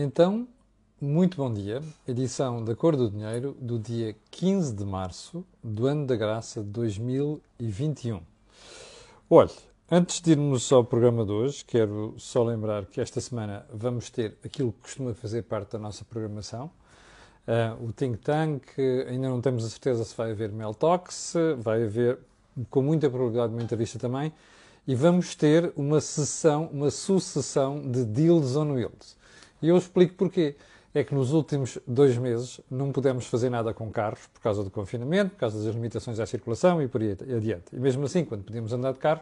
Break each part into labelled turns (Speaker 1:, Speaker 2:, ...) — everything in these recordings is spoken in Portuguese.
Speaker 1: Então, muito bom dia. Edição da Cor do Dinheiro do dia 15 de março do ano da graça de 2021. Olhe, antes de irmos ao programa de hoje, quero só lembrar que esta semana vamos ter aquilo que costuma fazer parte da nossa programação. Uh, o Think Tank, ainda não temos a certeza se vai haver Mel Talks, vai haver com muita probabilidade uma entrevista também, e vamos ter uma sessão, uma sucessão de Deals on Wheels. E eu explico porquê. É que nos últimos dois meses não pudemos fazer nada com carros por causa do confinamento, por causa das limitações à circulação e por aí adiante. E mesmo assim, quando podíamos andar de carro,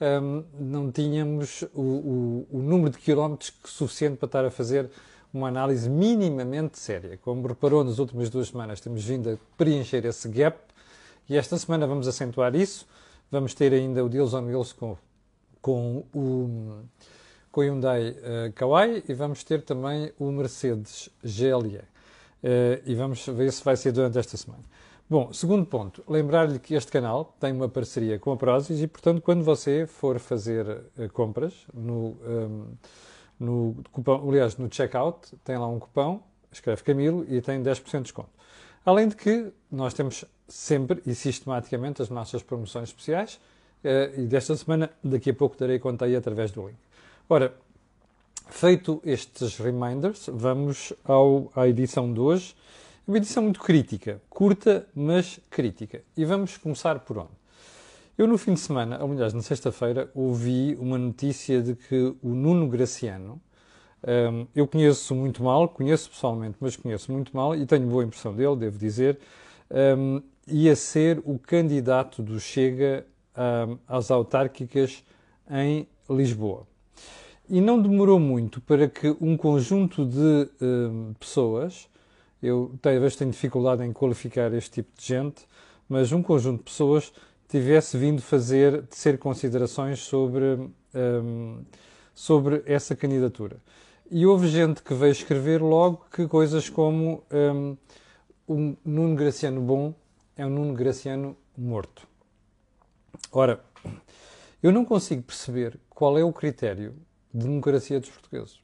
Speaker 1: um, não tínhamos o, o, o, número de quilómetros suficiente para estar a fazer uma análise minimamente séria. Como reparou nas últimas duas semanas, temos vindo a preencher esse gap e esta semana vamos acentuar isso. Vamos ter ainda o Deals on Wheels com, com o com o Hyundai uh, e vamos ter também o Mercedes GLE. Uh, e vamos ver se vai ser durante esta semana. Bom, segundo ponto, lembrar-lhe que este canal tem uma parceria com a Prozis e, portanto, quando você for fazer uh, compras no, um, ehm, no aliás, no checkout, tem lá um cupão, escreve Camilo e tem 10% de desconto. Além de que nós temos sempre e sistematicamente as nossas promoções especiais uh, e desta semana, daqui a pouco darei conta aí através do link. Ora, feito estes reminders, vamos ao, à edição de hoje. Uma edição muito crítica, curta, mas crítica. E vamos começar por onde? Eu, no fim de semana, ou aliás, na sexta-feira, ouvi uma notícia de que o Nuno Graciano, um, eu conheço muito mal, conheço pessoalmente, mas conheço muito mal e tenho boa impressão dele, devo dizer, um, ia ser o candidato do Chega um, às autárquicas em Lisboa. E não demorou muito para que um conjunto de uh, pessoas, eu talvez tenho dificuldade em qualificar este tipo de gente, mas um conjunto de pessoas tivesse vindo fazer, ser considerações sobre, um, sobre essa candidatura. E houve gente que veio escrever logo que coisas como um, um Nuno Graciano bom é um Nuno Graciano morto. Ora, eu não consigo perceber qual é o critério democracia dos portugueses.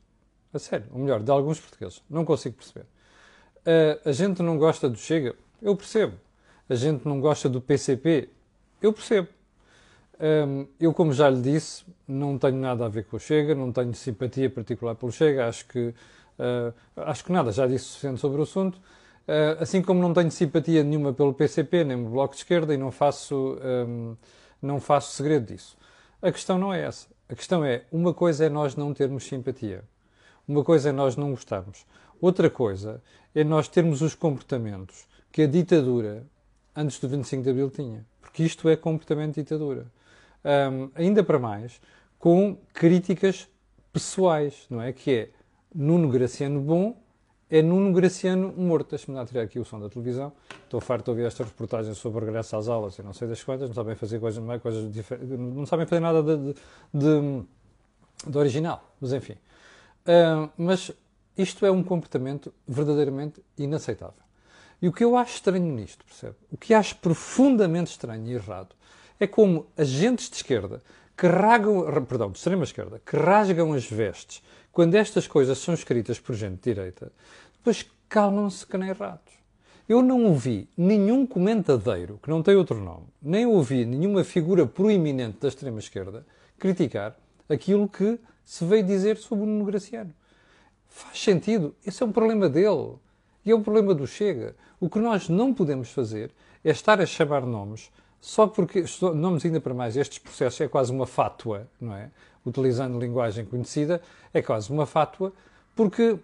Speaker 1: A sério, ou melhor, de alguns portugueses. Não consigo perceber. Uh, a gente não gosta do Chega? Eu percebo. A gente não gosta do PCP? Eu percebo. Um, eu, como já lhe disse, não tenho nada a ver com o Chega, não tenho simpatia particular pelo Chega, acho que, uh, acho que nada, já disse suficiente sobre o assunto. Uh, assim como não tenho simpatia nenhuma pelo PCP, nem pelo Bloco de Esquerda, e não faço, um, não faço segredo disso. A questão não é essa. A questão é, uma coisa é nós não termos simpatia, uma coisa é nós não gostarmos, outra coisa é nós termos os comportamentos que a ditadura antes do 25 de Abril tinha, porque isto é completamente ditadura. Um, ainda para mais, com críticas pessoais, não é? Que é Nuno Graciano bom é Nuno Graciano morto. Deixa-me lá tirar aqui o som da televisão. Estou farto de ouvir esta reportagem sobre o regresso às aulas e não sei das quantas, não sabem fazer coisas, coisas diferentes, não sabem fazer nada de, de, de original, mas enfim. Uh, mas isto é um comportamento verdadeiramente inaceitável. E o que eu acho estranho nisto, percebe? O que acho profundamente estranho e errado é como agentes de esquerda que rasgam, perdão, de extrema esquerda, que rasgam as vestes quando estas coisas são escritas por gente de direita, depois calmam-se que nem ratos. Eu não ouvi nenhum comentadeiro, que não tem outro nome, nem ouvi nenhuma figura proeminente da extrema-esquerda criticar aquilo que se veio dizer sobre o Nuno Graciano. Faz sentido. Esse é um problema dele. E é um problema do Chega. O que nós não podemos fazer é estar a chamar nomes só porque, nomes ainda para mais, estes processos é quase uma fátua, não é? Utilizando linguagem conhecida, é quase uma fátua, porque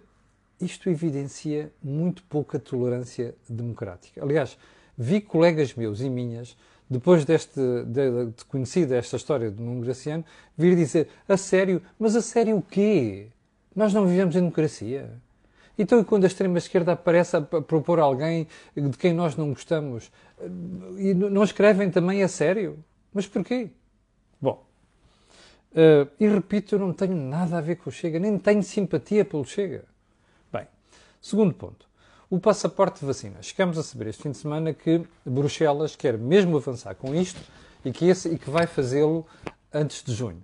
Speaker 1: isto evidencia muito pouca tolerância democrática. Aliás, vi colegas meus e minhas, depois deste, de, de conhecida esta história do Nuno Graciano, vir dizer, a sério, mas a sério o quê? Nós não vivemos em democracia. Então, quando a extrema-esquerda aparece a propor alguém de quem nós não gostamos, e não escrevem também a sério? Mas porquê? Bom, uh, e repito, eu não tenho nada a ver com o Chega, nem tenho simpatia pelo Chega. Bem, segundo ponto. O passaporte de vacina. Chegamos a saber este fim de semana que Bruxelas quer mesmo avançar com isto e que, esse, e que vai fazê-lo antes de junho.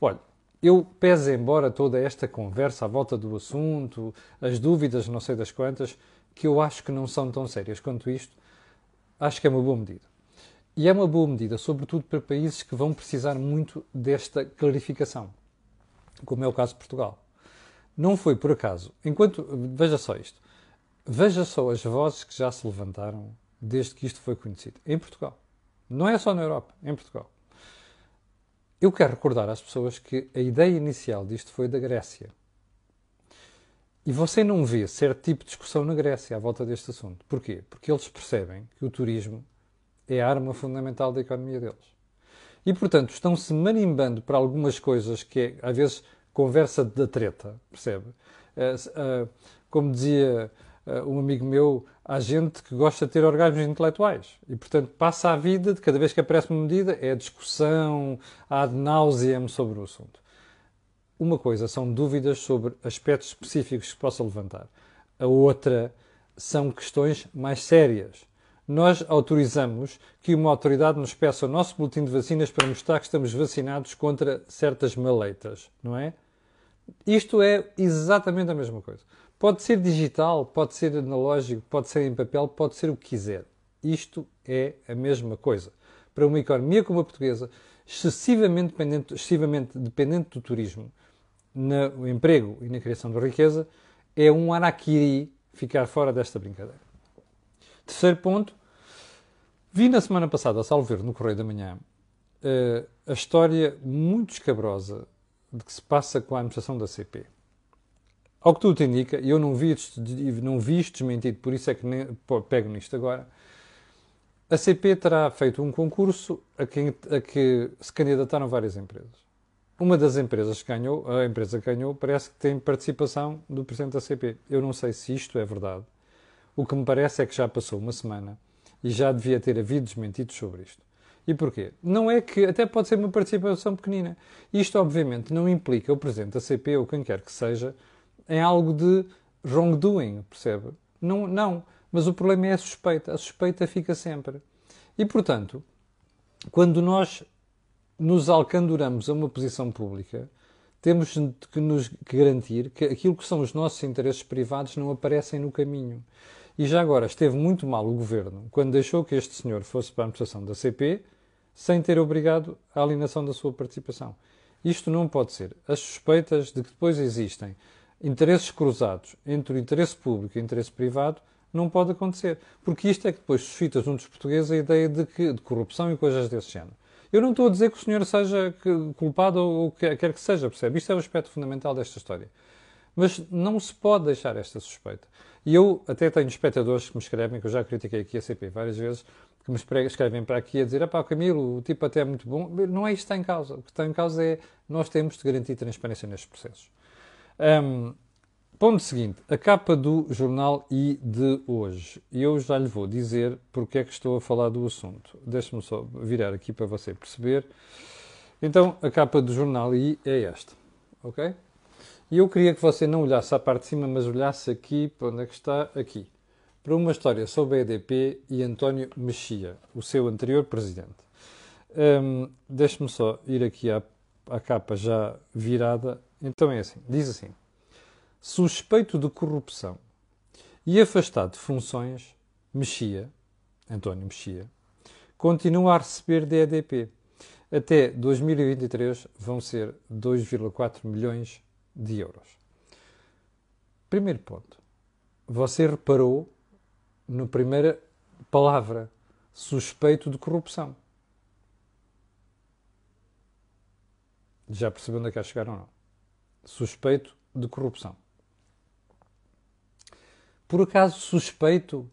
Speaker 1: Olha, eu peso embora toda esta conversa à volta do assunto, as dúvidas, não sei das quantas, que eu acho que não são tão sérias quanto isto, acho que é uma boa medida. E é uma boa medida, sobretudo para países que vão precisar muito desta clarificação, como é o caso de Portugal. Não foi por acaso, enquanto. Veja só isto. Veja só as vozes que já se levantaram desde que isto foi conhecido. Em Portugal. Não é só na Europa, em Portugal. Eu quero recordar às pessoas que a ideia inicial disto foi da Grécia. E você não vê certo tipo de discussão na Grécia à volta deste assunto. Porquê? Porque eles percebem que o turismo é a arma fundamental da economia deles. E, portanto, estão-se manimbando para algumas coisas que é, às vezes, conversa da treta, percebe? Eh, eh, como dizia eh, um amigo meu, há gente que gosta de ter orgasmos intelectuais e, portanto, passa a vida de cada vez que aparece uma medida, é discussão, há náusea sobre o assunto. Uma coisa são dúvidas sobre aspectos específicos que se possa levantar. A outra são questões mais sérias nós autorizamos que uma autoridade nos peça o nosso boletim de vacinas para mostrar que estamos vacinados contra certas maleitas, não é? Isto é exatamente a mesma coisa. Pode ser digital, pode ser analógico, pode ser em papel, pode ser o que quiser. Isto é a mesma coisa. Para uma economia como a portuguesa, excessivamente dependente, excessivamente dependente do turismo, no emprego e na criação de riqueza, é um araquiri ficar fora desta brincadeira. Terceiro ponto, vi na semana passada, a salvo ver, no Correio da Manhã, uh, a história muito escabrosa de que se passa com a administração da CP. Ao que tudo indica, eu não vi, não vi isto desmentido, por isso é que nem, pego nisto agora, a CP terá feito um concurso a, quem, a que se candidataram várias empresas. Uma das empresas que ganhou, a empresa que ganhou, parece que tem participação do Presidente da CP. Eu não sei se isto é verdade. O que me parece é que já passou uma semana e já devia ter havido desmentidos sobre isto. E porquê? Não é que até pode ser uma participação pequenina. Isto, obviamente, não implica o presidente da CP ou quem quer que seja em algo de wrongdoing, percebe? Não, não. Mas o problema é a suspeita. A suspeita fica sempre. E, portanto, quando nós nos alcanduramos a uma posição pública, temos que nos garantir que aquilo que são os nossos interesses privados não aparecem no caminho. E já agora esteve muito mal o governo quando deixou que este senhor fosse para a administração da CP sem ter obrigado a alienação da sua participação. Isto não pode ser. As suspeitas de que depois existem interesses cruzados entre o interesse público e o interesse privado não pode acontecer. Porque isto é que depois suscita junto dos portugueses a ideia de, que, de corrupção e coisas desse género. Eu não estou a dizer que o senhor seja culpado ou que quer que seja, percebe? Isto é o aspecto fundamental desta história. Mas não se pode deixar esta suspeita. E eu até tenho espectadores que me escrevem, que eu já critiquei aqui a CP várias vezes, que me escrevem para aqui a dizer: pá, Camilo, o tipo até é muito bom. Não é isto que está em causa. O que está em causa é nós temos de garantir transparência nestes processos. Um, ponto seguinte: a capa do jornal I de hoje. Eu já lhe vou dizer porque é que estou a falar do assunto. Deixe-me só virar aqui para você perceber. Então, a capa do jornal I é esta, ok? E eu queria que você não olhasse à parte de cima, mas olhasse aqui, para onde é que está? Aqui. Para uma história sobre a EDP e António Mexia, o seu anterior presidente. Um, Deixe-me só ir aqui à, à capa já virada. Então é assim: diz assim, suspeito de corrupção e afastado de funções, Mexia, António Mexia, continua a receber da EDP. Até 2023 vão ser 2,4 milhões de euros. Primeiro ponto. Você reparou na primeira palavra suspeito de corrupção. Já percebeu onde é que a chegar ou não? Suspeito de corrupção. Por acaso, suspeito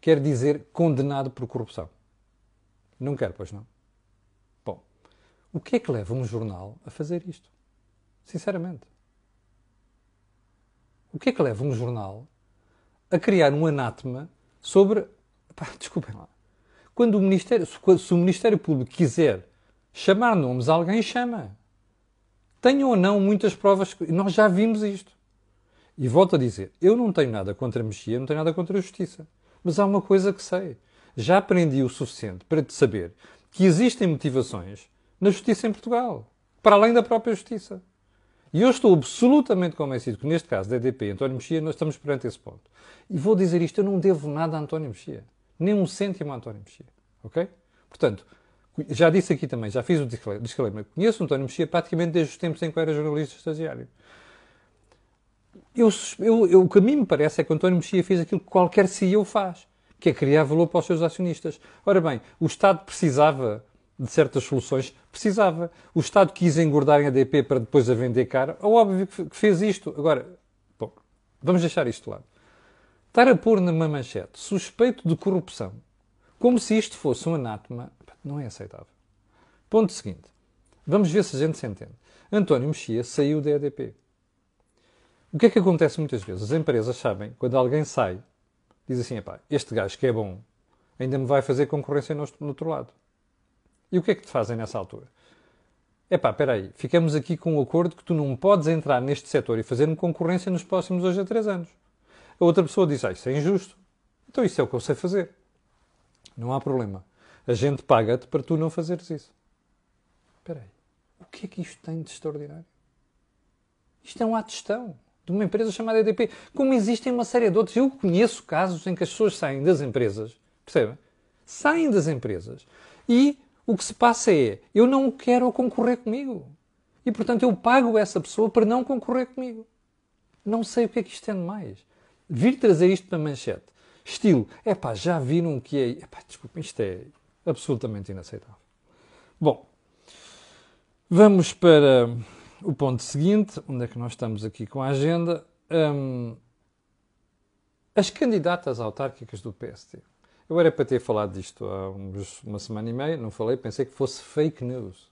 Speaker 1: quer dizer condenado por corrupção? Não quer, pois não? Bom, o que é que leva um jornal a fazer isto? Sinceramente. O que é que leva um jornal a criar um anátema sobre. Pá, desculpem lá. Quando o Ministério, se o Ministério Público quiser chamar nomes, alguém chama. Tenham ou não muitas provas. Nós já vimos isto. E volto a dizer: eu não tenho nada contra a mexia, não tenho nada contra a justiça. Mas há uma coisa que sei. Já aprendi o suficiente para te saber que existem motivações na justiça em Portugal, para além da própria justiça. E eu estou absolutamente convencido que, neste caso da EDP e António Mexia, nós estamos perante esse ponto. E vou dizer isto, eu não devo nada a António Mexia. Nem um cêntimo a António Mexia. Ok? Portanto, já disse aqui também, já fiz o disclaimer, conheço António Mexia praticamente desde os tempos em que eu era jornalista estagiário. Eu, eu, eu, o que a mim me parece é que António Mexia fez aquilo que qualquer CEO faz, que é criar valor para os seus acionistas. Ora bem, o Estado precisava de certas soluções, precisava. O Estado quis engordar em ADP para depois a vender cara. É óbvio que fez isto. Agora, bom, vamos deixar isto de lado. Estar a pôr numa manchete suspeito de corrupção, como se isto fosse um anátema, não é aceitável. Ponto seguinte. Vamos ver se a gente se entende. António Mexia saiu da EDP. O que é que acontece muitas vezes? As empresas sabem, quando alguém sai, diz assim, este gajo que é bom, ainda me vai fazer concorrência no outro lado. E o que é que te fazem nessa altura? É pá, espera aí, ficamos aqui com um acordo que tu não podes entrar neste setor e fazer-me concorrência nos próximos dois a três anos. A outra pessoa diz, ah, isso é injusto. Então isso é o que eu sei fazer. Não há problema. A gente paga-te para tu não fazeres isso. Espera aí, o que é que isto tem de extraordinário? Isto é um ato de gestão de uma empresa chamada EDP. Como existem uma série de outros. Eu conheço casos em que as pessoas saem das empresas, percebem? Saem das empresas e o que se passa é, eu não quero concorrer comigo. E, portanto, eu pago essa pessoa para não concorrer comigo. Não sei o que é que isto é de mais. Vir trazer isto para manchete. Estilo, é pá, já viram o que é. Epá, desculpa, isto é absolutamente inaceitável. Bom, vamos para o ponto seguinte, onde é que nós estamos aqui com a agenda. Um, as candidatas autárquicas do PST. Eu era para ter falado disto há uns, uma semana e meia, não falei, pensei que fosse fake news.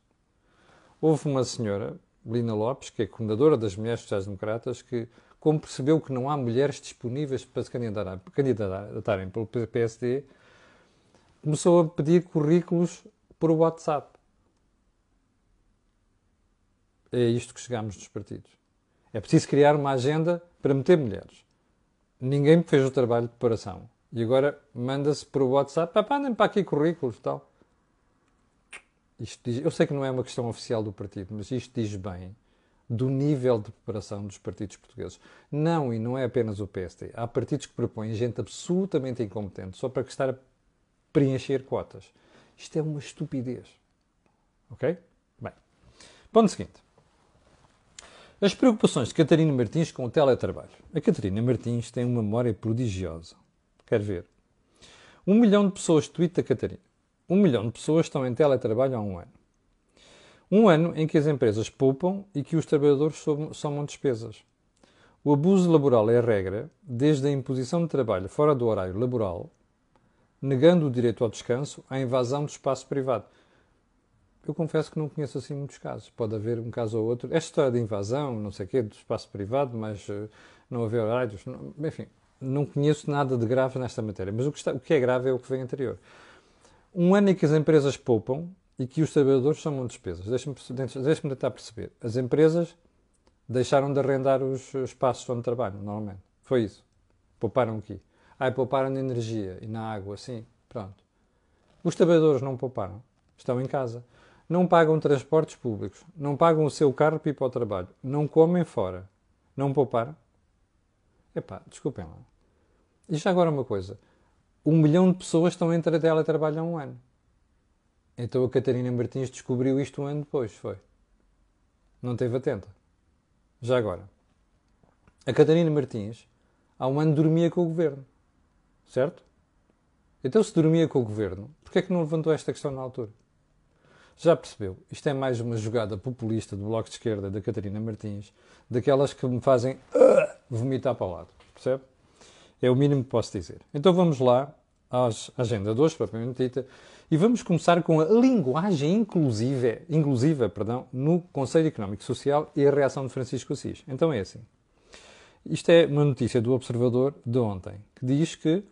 Speaker 1: Houve uma senhora, Lina Lopes, que é coordenadora das Mulheres Sociais Democratas, que, como percebeu que não há mulheres disponíveis para se candidatarem pelo PSD, começou a pedir currículos por WhatsApp. É isto que chegamos nos partidos. É preciso criar uma agenda para meter mulheres. Ninguém fez o trabalho de preparação. E agora manda-se o WhatsApp, pá, mandem para aqui currículos e tal. Isto diz, eu sei que não é uma questão oficial do partido, mas isto diz bem do nível de preparação dos partidos portugueses. Não, e não é apenas o PST. Há partidos que propõem gente absolutamente incompetente só para estar preencher cotas. Isto é uma estupidez. Ok? Bem, ponto seguinte. As preocupações de Catarina Martins com o teletrabalho. A Catarina Martins tem uma memória prodigiosa. Quer ver? Um milhão de pessoas tweeta Catarina. Um milhão de pessoas estão em teletrabalho há um ano. Um ano em que as empresas poupam e que os trabalhadores somam despesas. O abuso laboral é a regra, desde a imposição de trabalho fora do horário laboral, negando o direito ao descanso, à invasão do espaço privado. Eu confesso que não conheço assim muitos casos. Pode haver um caso ou outro. Esta história de invasão, não sei o quê, do espaço privado, mas uh, não haver horários, não, enfim, não conheço nada de grave nesta matéria, mas o que, está, o que, é grave é o que vem anterior. Um ano em que as empresas poupam e que os trabalhadores chamam despesas. Deixe-me deixe tentar perceber. As empresas deixaram de arrendar os espaços onde trabalham, normalmente. Foi isso. Pouparam aqui. Ah, pouparam na energia e na água, sim. Pronto. Os trabalhadores não pouparam. Estão em casa. Não pagam transportes públicos. Não pagam o seu carro para ir para o trabalho. Não comem fora. Não pouparam? Epá, desculpem lá. E já agora uma coisa. Um milhão de pessoas estão em teletrabalho há um ano. Então a Catarina Martins descobriu isto um ano depois, foi. Não teve atenta. Já agora. A Catarina Martins há um ano dormia com o governo. Certo? Então se dormia com o governo, porquê é que não levantou esta questão na altura? Já percebeu? Isto é mais uma jogada populista do Bloco de Esquerda da Catarina Martins, daquelas que me fazem uh, vomitar para o lado. Percebe? É o mínimo que posso dizer. Então vamos lá à agenda hoje, propriamente dita, e vamos começar com a linguagem inclusiva, inclusiva perdão, no Conselho Económico e Social e a reação de Francisco Assis. Então é assim. Isto é uma notícia do Observador de ontem, que diz que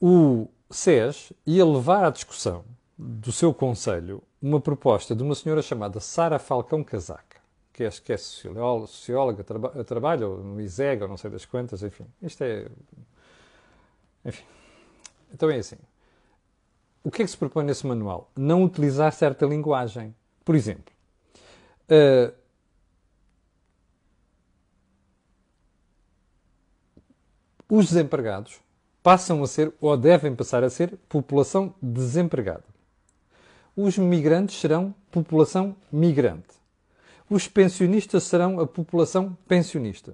Speaker 1: o SES ia levar à discussão do seu conselho uma proposta de uma senhora chamada Sara Falcão Casaca, que acho que é socióloga, socióloga traba, trabalha no ISEG ou não sei das quantas, enfim. Isto é. Enfim. Então é assim. O que é que se propõe nesse manual? Não utilizar certa linguagem. Por exemplo, uh, os desempregados passam a ser, ou devem passar a ser, população desempregada. Os migrantes serão população migrante. Os pensionistas serão a população pensionista.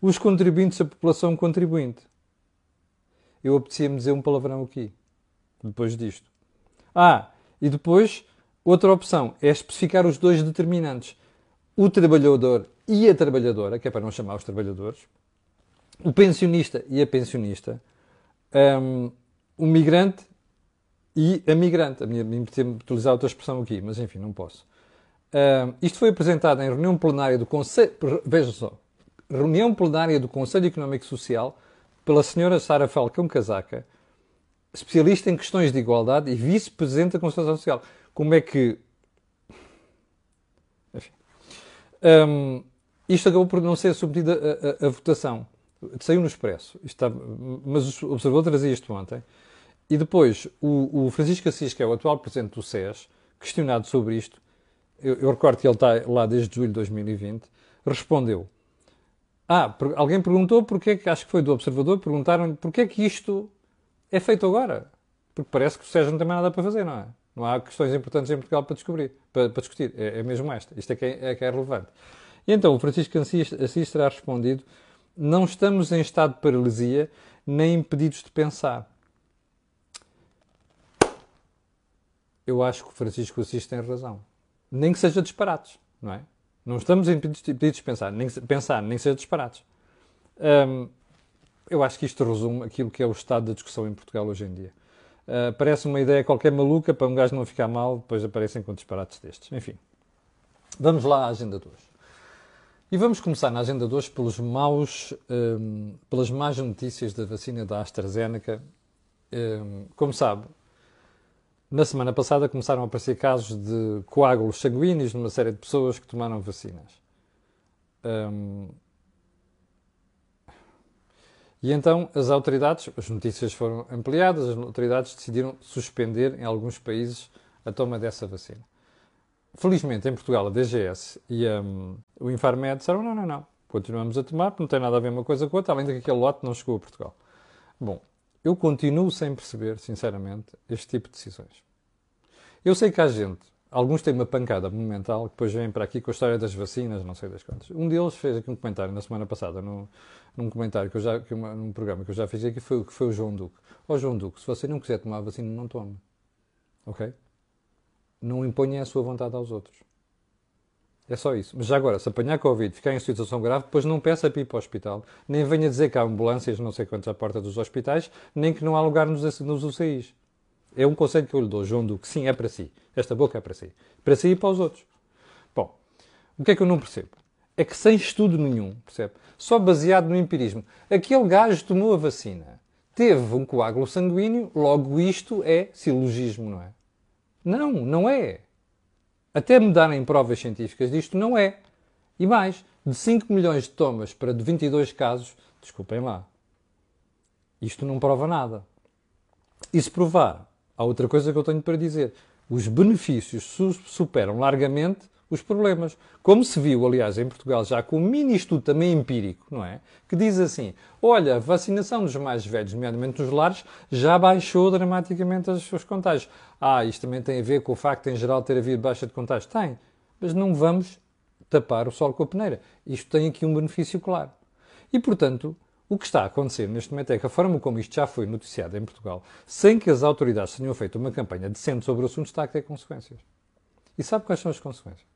Speaker 1: Os contribuintes a população contribuinte. Eu apetecia-me dizer um palavrão aqui, depois disto. Ah, e depois, outra opção é especificar os dois determinantes. O trabalhador e a trabalhadora, que é para não chamar os trabalhadores, o pensionista e a pensionista, um, o migrante e a migrante. A minha, me utilizar outra expressão aqui, mas enfim, não posso. Um, isto foi apresentado em reunião plenária do Conselho. Veja só. Reunião plenária do Conselho Económico e Social pela senhora Sara Falcão Casaca, especialista em questões de igualdade e vice-presidente da Conselho Social. Como é que. Enfim. Um, isto acabou por não ser submetido a, a, a votação. Saiu no Expresso. Está, mas o Observador trazia isto ontem. E depois, o, o, Francisco Assis, que é o atual presidente do SES, questionado sobre isto, eu, eu recordo que ele está lá desde julho de 2020, respondeu. Ah, alguém perguntou porque é que, acho que foi do Observador, perguntaram porque é que isto é feito agora. Porque parece que o SES não tem mais nada para fazer, não é? Não há questões importantes em Portugal para descobrir, para, para discutir. É, é, mesmo esta. Isto é que é, é que é relevante. E então o Francisco Assis, Assis terá respondido não estamos em estado de paralisia nem impedidos de pensar. Eu acho que o Francisco Assis tem razão. Nem que seja disparates, não é? Não estamos impedidos, de pensar, nem, pensar, nem que seja disparates. Hum, eu acho que isto resume aquilo que é o estado da discussão em Portugal hoje em dia. Uh, parece uma ideia qualquer maluca para um gajo não ficar mal, depois aparecem com disparates destes. Enfim, vamos lá à agenda de hoje. E vamos começar na agenda de hoje pelos maus, um, pelas más notícias da vacina da AstraZeneca. Um, como sabe, na semana passada começaram a aparecer casos de coágulos sanguíneos numa série de pessoas que tomaram vacinas. Um, e então as autoridades, as notícias foram ampliadas, as autoridades decidiram suspender em alguns países a toma dessa vacina. Felizmente, em Portugal, a DGS e um, o Infarmed disseram: não, não, não, continuamos a tomar, não tem nada a ver uma coisa com outra, além de que aquele lote não chegou a Portugal. Bom, eu continuo sem perceber, sinceramente, este tipo de decisões. Eu sei que há gente, alguns têm uma pancada momental, que depois vêm para aqui com a história das vacinas, não sei das quantas. Um deles fez aqui um comentário na semana passada, no, num comentário que eu já, que uma, num programa que eu já fiz aqui, foi, que foi o João Duque. Ó oh, João Duque, se você não quiser tomar a vacina, não tome. Ok? Não imponha a sua vontade aos outros. É só isso. Mas já agora, se apanhar Covid, ficar em situação grave, depois não peça para ir para o hospital. Nem venha dizer que há ambulâncias, não sei quantas, à porta dos hospitais, nem que não há lugar nos, nos UCIs. É um conselho que eu lhe dou, João Duque. Sim, é para si. Esta boca é para si. Para si e para os outros. Bom, o que é que eu não percebo? É que sem estudo nenhum, percebe? Só baseado no empirismo. Aquele gajo tomou a vacina, teve um coágulo sanguíneo, logo isto é silogismo, não é? Não, não é. Até me darem provas científicas disto, não é. E mais, de 5 milhões de tomas para de 22 casos, desculpem lá, isto não prova nada. E se provar, há outra coisa que eu tenho para dizer. Os benefícios superam largamente os problemas. Como se viu, aliás, em Portugal, já com um mini estudo também empírico, não é? Que diz assim: olha, a vacinação dos mais velhos, nomeadamente dos lares, já baixou dramaticamente os seus contágios. Ah, isto também tem a ver com o facto em geral, ter havido baixa de contágios? Tem. Mas não vamos tapar o sol com a peneira. Isto tem aqui um benefício claro. E, portanto, o que está a acontecer neste momento é que a forma como isto já foi noticiado em Portugal, sem que as autoridades tenham feito uma campanha decente sobre o assunto, está a ter consequências. E sabe quais são as consequências?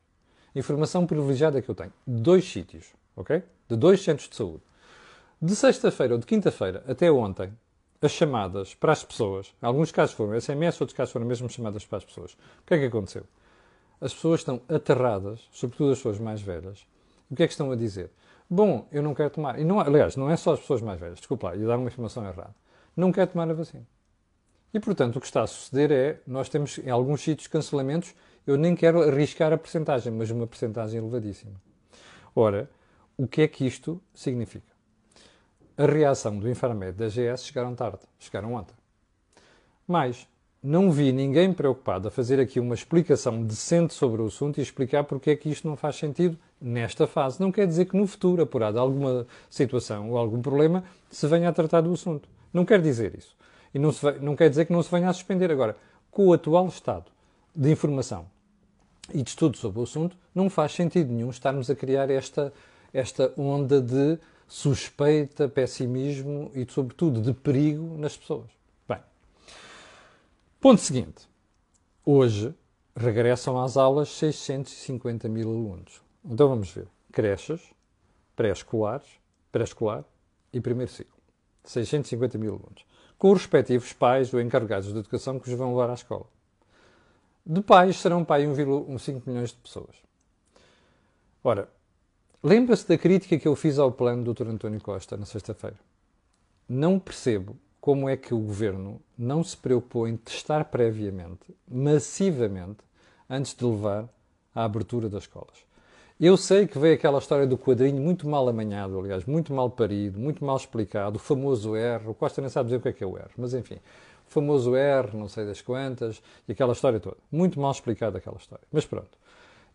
Speaker 1: Informação privilegiada que eu tenho. De dois sítios, ok? De dois centros de saúde. De sexta-feira ou de quinta-feira até ontem, as chamadas para as pessoas, em alguns casos foram SMS, outros casos foram mesmo chamadas para as pessoas. O que é que aconteceu? As pessoas estão aterradas, sobretudo as pessoas mais velhas. O que é que estão a dizer? Bom, eu não quero tomar. E não, aliás, não é só as pessoas mais velhas, desculpa ia dar uma informação errada. Não quero tomar a vacina. E, portanto, o que está a suceder é, nós temos em alguns sítios cancelamentos eu nem quero arriscar a percentagem, mas uma percentagem elevadíssima. Ora, o que é que isto significa? A reação do Infarmed da GS chegaram tarde, chegaram ontem. Mas não vi ninguém preocupado a fazer aqui uma explicação decente sobre o assunto e explicar porque é que isto não faz sentido nesta fase. Não quer dizer que no futuro, apurado alguma situação ou algum problema, se venha a tratar do assunto. Não quer dizer isso. E não, vai, não quer dizer que não se venha a suspender. Agora, com o atual estado de informação e de estudo sobre o assunto, não faz sentido nenhum estarmos a criar esta, esta onda de suspeita, pessimismo e, sobretudo, de perigo nas pessoas. Bem, ponto seguinte. Hoje regressam às aulas 650 mil alunos. Então vamos ver. Creches, pré-escolares, pré-escolar e primeiro ciclo. 650 mil alunos. Com os respectivos pais ou encarregados de educação que os vão levar à escola. De pais serão pai 1,5 milhões de pessoas. Ora, lembra-se da crítica que eu fiz ao plano do Dr. António Costa na sexta-feira? Não percebo como é que o governo não se preocupou em testar previamente, massivamente, antes de levar à abertura das escolas. Eu sei que veio aquela história do quadrinho muito mal amanhado, aliás, muito mal parido, muito mal explicado, o famoso R. O Costa nem sabe dizer o que é que é o R, mas enfim, o famoso R, não sei das quantas, e aquela história toda. Muito mal explicada aquela história. Mas pronto.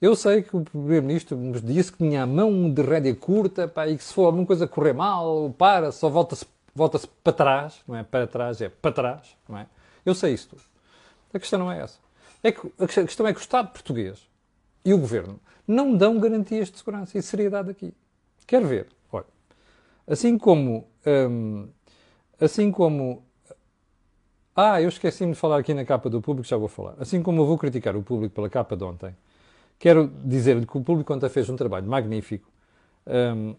Speaker 1: Eu sei que o Primeiro-Ministro nos disse que tinha a mão de rédea curta pá, e que se for alguma coisa correr mal, para, só volta-se volta para trás, não é para trás, é para trás, não é? Eu sei isso tudo. A questão não é essa. É que, a questão é que o Estado português e o Governo não dão garantias de segurança e seriedade aqui. Quer ver? Olha, assim como... Hum, assim como ah, eu esqueci-me de falar aqui na capa do público, já vou falar. Assim como eu vou criticar o público pela capa de ontem, quero dizer-lhe que o público ontem fez um trabalho magnífico um,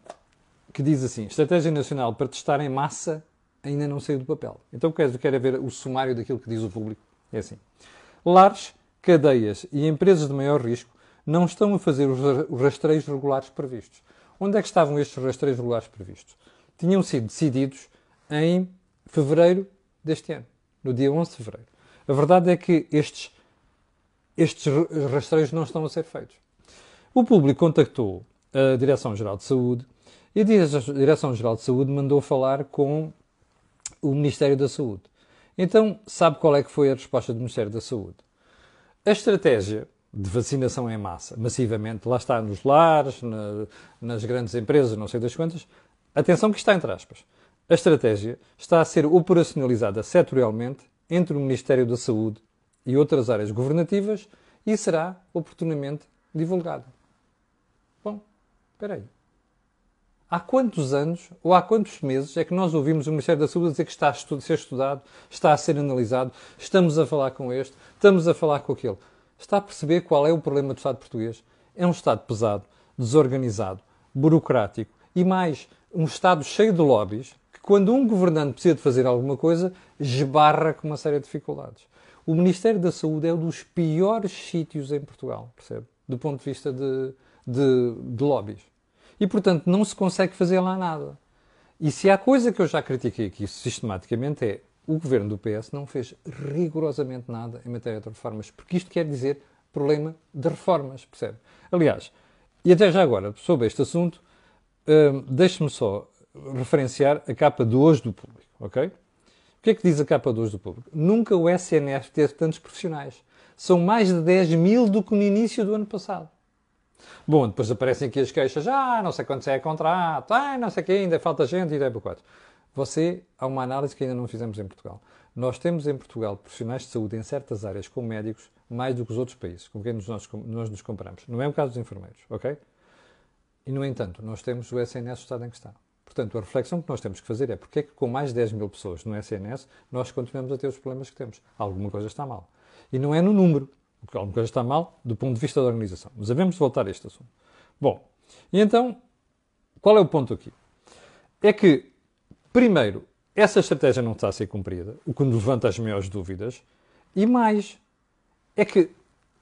Speaker 1: que diz assim: Estratégia Nacional para testar em massa ainda não saiu do papel. Então quero, quero ver o sumário daquilo que diz o público. É assim: Lares, cadeias e empresas de maior risco não estão a fazer os rastreios regulares previstos. Onde é que estavam estes rastreios regulares previstos? Tinham sido decididos em fevereiro deste ano no dia 11 de fevereiro. A verdade é que estes, estes rastreios não estão a ser feitos. O público contactou a Direção-Geral de Saúde e a Direção-Geral de Saúde mandou falar com o Ministério da Saúde. Então, sabe qual é que foi a resposta do Ministério da Saúde? A estratégia de vacinação em massa, massivamente, lá está nos lares, na, nas grandes empresas, não sei das quantas, atenção que está entre aspas. A estratégia está a ser operacionalizada setorialmente entre o Ministério da Saúde e outras áreas governativas e será oportunamente divulgada. Bom, espera aí. Há quantos anos ou há quantos meses é que nós ouvimos o Ministério da Saúde dizer que está a ser estudado, está a ser analisado, estamos a falar com este, estamos a falar com aquele? Está a perceber qual é o problema do Estado português? É um Estado pesado, desorganizado, burocrático e mais, um Estado cheio de lobbies que quando um governante precisa de fazer alguma coisa, esbarra com uma série de dificuldades. O Ministério da Saúde é um dos piores sítios em Portugal, percebe? Do ponto de vista de, de, de lobbies. E, portanto, não se consegue fazer lá nada. E se há coisa que eu já critiquei aqui sistematicamente é o governo do PS não fez rigorosamente nada em matéria de reformas, porque isto quer dizer problema de reformas, percebe? Aliás, e até já agora, sobre este assunto, hum, deixe-me só referenciar a capa de hoje do público, ok? O que é que diz a capa de hoje do público? Nunca o SNF teve tantos profissionais. São mais de 10 mil do que no início do ano passado. Bom, depois aparecem aqui as queixas. Ah, não sei quanto é contrato. Ah, não sei o que ainda falta gente e daí para quatro. Você, há uma análise que ainda não fizemos em Portugal. Nós temos em Portugal profissionais de saúde em certas áreas, como médicos, mais do que os outros países com quem nós, nós nos comparamos. Não é o caso dos enfermeiros, ok? E, no entanto, nós temos o SNS no estado em que está. Portanto, a reflexão que nós temos que fazer é porque é que com mais de 10 mil pessoas no SNS nós continuamos a ter os problemas que temos. Alguma coisa está mal. E não é no número, porque alguma coisa está mal do ponto de vista da organização. Mas devemos voltar a este assunto. Bom, e então, qual é o ponto aqui? É que, primeiro, essa estratégia não está a ser cumprida, o que levanta as maiores dúvidas, e mais, é que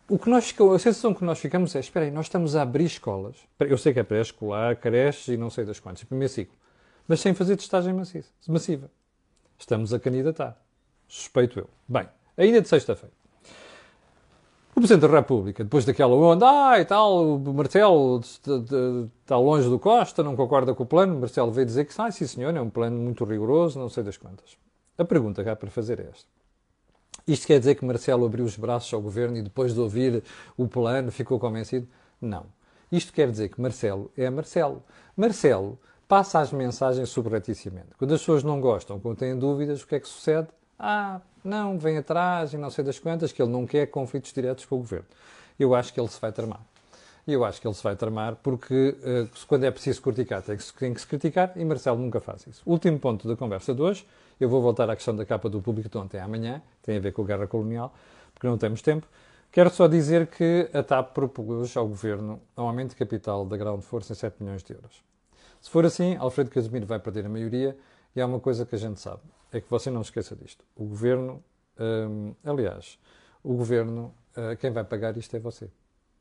Speaker 1: o que nós ficamos, a sensação que nós ficamos é, espera aí, nós estamos a abrir escolas, eu sei que é pré-escolar, creches e não sei das quantas, primeiro ciclo, mas sem fazer testagem massiva. Estamos a candidatar. Suspeito eu. Bem, ainda de sexta-feira. O Presidente da República, depois daquela onda, ah, e tal, o Marcelo está longe do Costa, não concorda com o plano, Marcelo veio dizer que, ah, sim senhor, é um plano muito rigoroso, não sei das quantas. A pergunta que há para fazer é esta. Isto quer dizer que Marcelo abriu os braços ao governo e depois de ouvir o plano ficou convencido? Não. Isto quer dizer que Marcelo é Marcelo. Marcelo passa as mensagens subrepticiamente. Quando as pessoas não gostam, quando têm dúvidas, o que é que sucede? Ah, não, vem atrás e não sei das quantas, que ele não quer conflitos diretos com o governo. Eu acho que ele se vai tramar. Eu acho que ele se vai tramar porque, uh, quando é preciso criticar, tem que, se, tem que se criticar e Marcelo nunca faz isso. Último ponto da conversa de hoje, eu vou voltar à questão da capa do público de ontem amanhã, tem a ver com a guerra colonial, porque não temos tempo. Quero só dizer que a TAP propôs ao Governo um aumento de capital da Ground Force em 7 milhões de euros. Se for assim, Alfredo Casimiro vai perder a maioria e há uma coisa que a gente sabe, é que você não esqueça disto. O Governo, hum, aliás, o Governo, uh, quem vai pagar isto é você.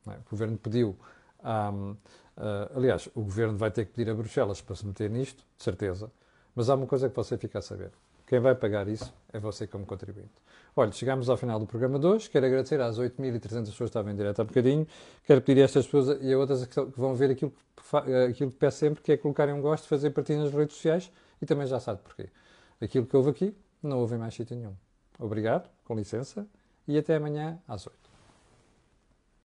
Speaker 1: É? O Governo pediu, hum, uh, aliás, o Governo vai ter que pedir a Bruxelas para se meter nisto, de certeza, mas há uma coisa que você fica a saber. Quem vai pagar isso é você como contribuinte. Olha, chegamos ao final do programa de hoje. Quero agradecer às 8.300 pessoas que estavam em direto há bocadinho. Quero pedir a estas pessoas e a outras que vão ver aquilo que, aquilo que peço sempre, que é colocarem um gosto, fazer partilha nas redes sociais e também já sabe porquê. Aquilo que houve aqui, não houve em mais sítio nenhum. Obrigado, com licença, e até amanhã às 8.